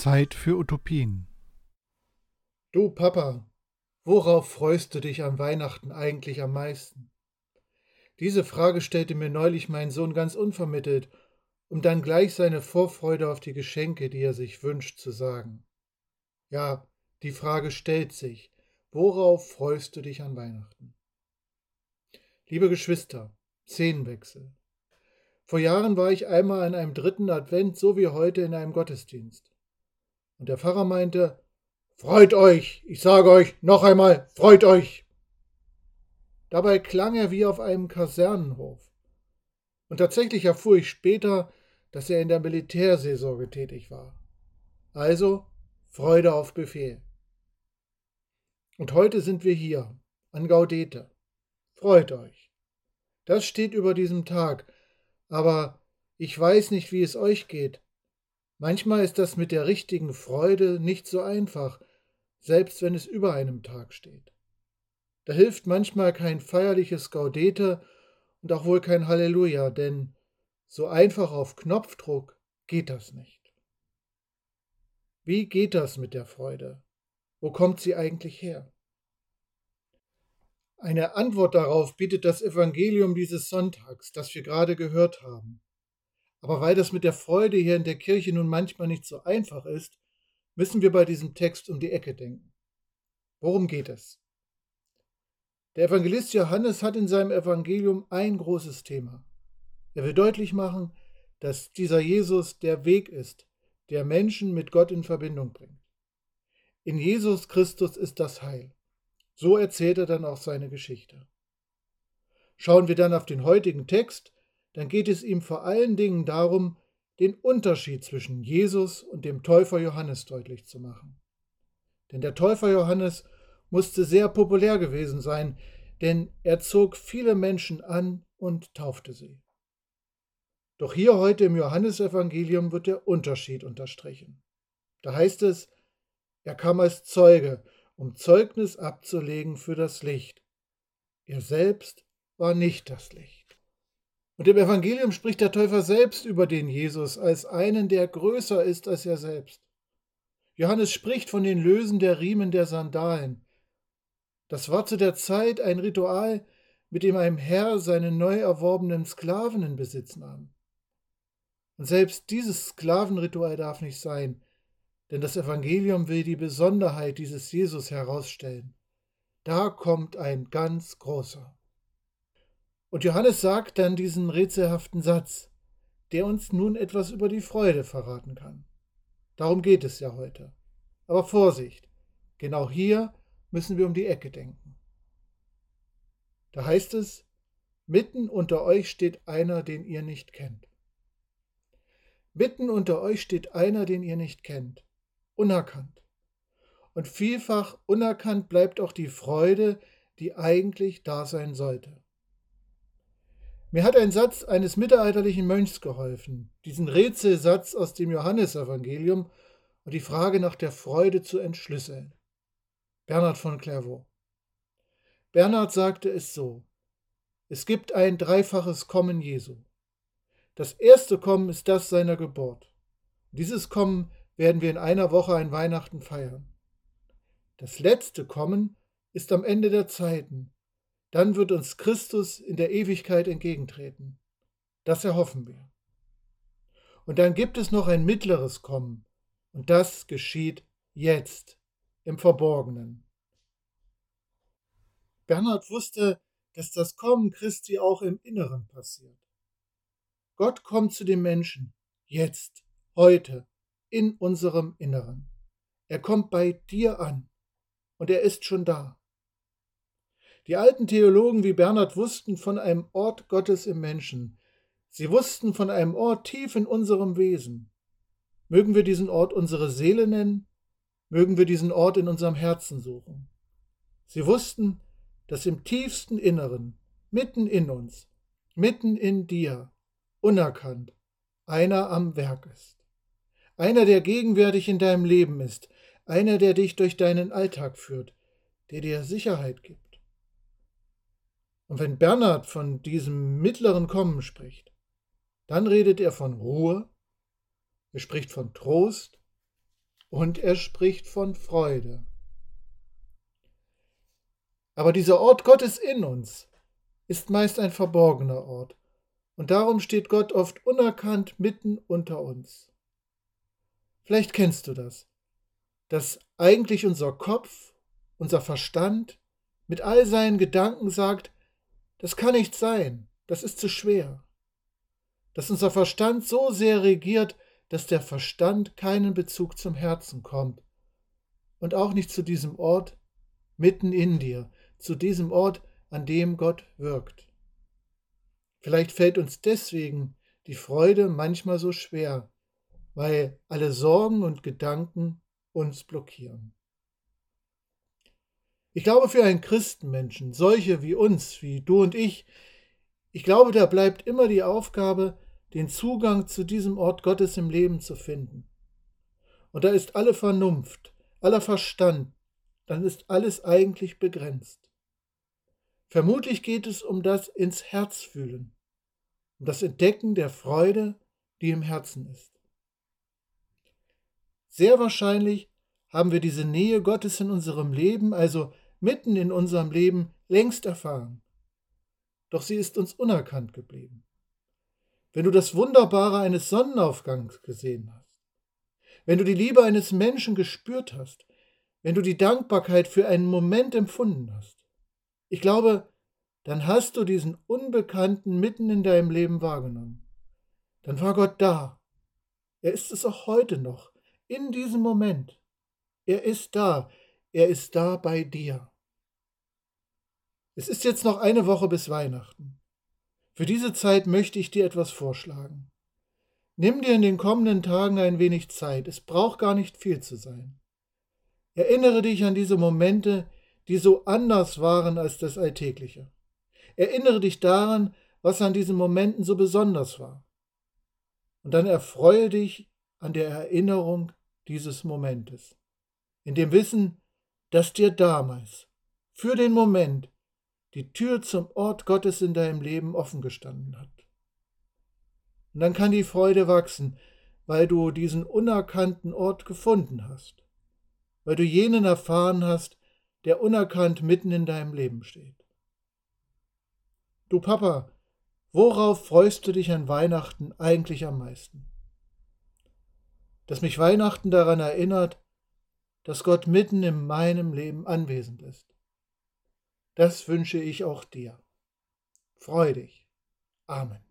Zeit für Utopien. Du Papa, worauf freust du dich an Weihnachten eigentlich am meisten? Diese Frage stellte mir neulich mein Sohn ganz unvermittelt, um dann gleich seine Vorfreude auf die Geschenke, die er sich wünscht, zu sagen. Ja, die Frage stellt sich, worauf freust du dich an Weihnachten? Liebe Geschwister, Szenenwechsel. Vor Jahren war ich einmal an einem dritten Advent, so wie heute, in einem Gottesdienst. Und der Pfarrer meinte, Freut euch, ich sage euch noch einmal, freut euch. Dabei klang er wie auf einem Kasernenhof. Und tatsächlich erfuhr ich später, dass er in der Militärseelsorge tätig war. Also Freude auf Befehl. Und heute sind wir hier, an Gaudete. Freut euch. Das steht über diesem Tag, aber ich weiß nicht, wie es euch geht. Manchmal ist das mit der richtigen Freude nicht so einfach, selbst wenn es über einem Tag steht. Da hilft manchmal kein feierliches Gaudete und auch wohl kein Halleluja, denn so einfach auf Knopfdruck geht das nicht. Wie geht das mit der Freude? Wo kommt sie eigentlich her? Eine Antwort darauf bietet das Evangelium dieses Sonntags, das wir gerade gehört haben. Aber weil das mit der Freude hier in der Kirche nun manchmal nicht so einfach ist, müssen wir bei diesem Text um die Ecke denken. Worum geht es? Der Evangelist Johannes hat in seinem Evangelium ein großes Thema. Er will deutlich machen, dass dieser Jesus der Weg ist, der Menschen mit Gott in Verbindung bringt. In Jesus Christus ist das Heil. So erzählt er dann auch seine Geschichte. Schauen wir dann auf den heutigen Text, dann geht es ihm vor allen Dingen darum, den Unterschied zwischen Jesus und dem Täufer Johannes deutlich zu machen. Denn der Täufer Johannes musste sehr populär gewesen sein, denn er zog viele Menschen an und taufte sie. Doch hier heute im Johannesevangelium wird der Unterschied unterstrichen. Da heißt es, er kam als Zeuge um Zeugnis abzulegen für das Licht. Er selbst war nicht das Licht. Und im Evangelium spricht der Täufer selbst über den Jesus als einen, der größer ist als er selbst. Johannes spricht von den Lösen der Riemen der Sandalen. Das war zu der Zeit ein Ritual, mit dem ein Herr seine neu erworbenen Sklaven in Besitz nahm. Und selbst dieses Sklavenritual darf nicht sein, denn das Evangelium will die Besonderheit dieses Jesus herausstellen. Da kommt ein ganz großer. Und Johannes sagt dann diesen rätselhaften Satz, der uns nun etwas über die Freude verraten kann. Darum geht es ja heute. Aber Vorsicht, genau hier müssen wir um die Ecke denken. Da heißt es, mitten unter euch steht einer, den ihr nicht kennt. Mitten unter euch steht einer, den ihr nicht kennt unerkannt. Und vielfach unerkannt bleibt auch die Freude, die eigentlich da sein sollte. Mir hat ein Satz eines mittelalterlichen Mönchs geholfen, diesen Rätselsatz aus dem Johannesevangelium und die Frage nach der Freude zu entschlüsseln. Bernhard von Clairvaux. Bernhard sagte es so: Es gibt ein dreifaches Kommen Jesu. Das erste Kommen ist das seiner Geburt. Dieses Kommen werden wir in einer Woche ein Weihnachten feiern. Das letzte Kommen ist am Ende der Zeiten. Dann wird uns Christus in der Ewigkeit entgegentreten. Das erhoffen wir. Und dann gibt es noch ein mittleres Kommen. Und das geschieht jetzt, im Verborgenen. Bernhard wusste, dass das Kommen Christi auch im Inneren passiert. Gott kommt zu den Menschen, jetzt, heute, in unserem Inneren. Er kommt bei dir an und er ist schon da. Die alten Theologen wie Bernhard wussten von einem Ort Gottes im Menschen. Sie wussten von einem Ort tief in unserem Wesen. Mögen wir diesen Ort unsere Seele nennen, mögen wir diesen Ort in unserem Herzen suchen. Sie wussten, dass im tiefsten Inneren, mitten in uns, mitten in dir, unerkannt, einer am Werk ist. Einer, der gegenwärtig in deinem Leben ist, einer, der dich durch deinen Alltag führt, der dir Sicherheit gibt. Und wenn Bernhard von diesem mittleren Kommen spricht, dann redet er von Ruhe, er spricht von Trost, und er spricht von Freude. Aber dieser Ort Gottes in uns ist meist ein verborgener Ort, und darum steht Gott oft unerkannt mitten unter uns. Vielleicht kennst du das, dass eigentlich unser Kopf, unser Verstand mit all seinen Gedanken sagt, das kann nicht sein, das ist zu schwer. Dass unser Verstand so sehr regiert, dass der Verstand keinen Bezug zum Herzen kommt und auch nicht zu diesem Ort mitten in dir, zu diesem Ort, an dem Gott wirkt. Vielleicht fällt uns deswegen die Freude manchmal so schwer, weil alle Sorgen und Gedanken uns blockieren. Ich glaube, für einen Christenmenschen, solche wie uns, wie du und ich, ich glaube, da bleibt immer die Aufgabe, den Zugang zu diesem Ort Gottes im Leben zu finden. Und da ist alle Vernunft, aller Verstand, dann ist alles eigentlich begrenzt. Vermutlich geht es um das ins Herz fühlen, um das Entdecken der Freude, die im Herzen ist. Sehr wahrscheinlich haben wir diese Nähe Gottes in unserem Leben, also mitten in unserem Leben, längst erfahren. Doch sie ist uns unerkannt geblieben. Wenn du das Wunderbare eines Sonnenaufgangs gesehen hast, wenn du die Liebe eines Menschen gespürt hast, wenn du die Dankbarkeit für einen Moment empfunden hast, ich glaube, dann hast du diesen Unbekannten mitten in deinem Leben wahrgenommen. Dann war Gott da. Er ist es auch heute noch, in diesem Moment. Er ist da. Er ist da bei dir. Es ist jetzt noch eine Woche bis Weihnachten. Für diese Zeit möchte ich dir etwas vorschlagen. Nimm dir in den kommenden Tagen ein wenig Zeit. Es braucht gar nicht viel zu sein. Erinnere dich an diese Momente, die so anders waren als das Alltägliche. Erinnere dich daran, was an diesen Momenten so besonders war. Und dann erfreue dich an der Erinnerung dieses Momentes, in dem Wissen, dass dir damals, für den Moment, die Tür zum Ort Gottes in deinem Leben offen gestanden hat. Und dann kann die Freude wachsen, weil du diesen unerkannten Ort gefunden hast, weil du jenen erfahren hast, der unerkannt mitten in deinem Leben steht. Du Papa, worauf freust du dich an Weihnachten eigentlich am meisten? Dass mich Weihnachten daran erinnert, dass Gott mitten in meinem Leben anwesend ist. Das wünsche ich auch dir. Freu dich. Amen.